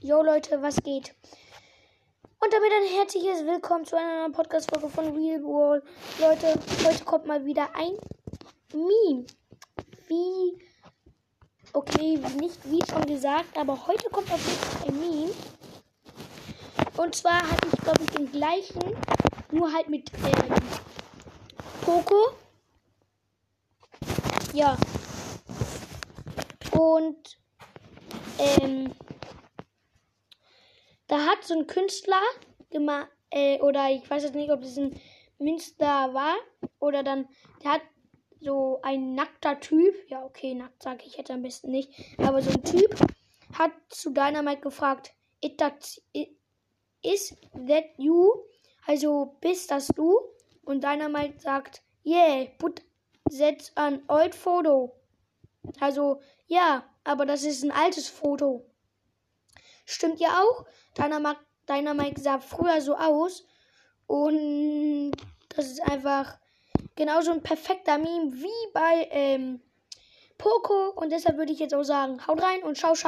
Jo Leute, was geht? Und damit ein herzliches Willkommen zu einer neuen Podcast-Folge von Real World. Leute, heute kommt mal wieder ein Meme. Wie, okay, nicht wie schon gesagt, aber heute kommt auf jeden Fall ein Meme. Und zwar hatte ich, glaube ich, den gleichen, nur halt mit ähm, Poco. Ja. Und ähm, da hat so ein Künstler gemacht, äh, oder ich weiß jetzt nicht, ob das ein Münster war, oder dann, der hat so ein nackter Typ, ja okay, nackt sage ich jetzt am besten nicht, aber so ein Typ hat zu Dynamite gefragt, that, is that you? Also bist das du? Und Dynamite sagt, yeah, put that an old photo. Also, ja, aber das ist ein altes Foto. Stimmt ja auch. Dynamite, Dynamite sah früher so aus. Und das ist einfach genauso ein perfekter Meme wie bei ähm, Poco. Und deshalb würde ich jetzt auch sagen, haut rein und ciao, ciao.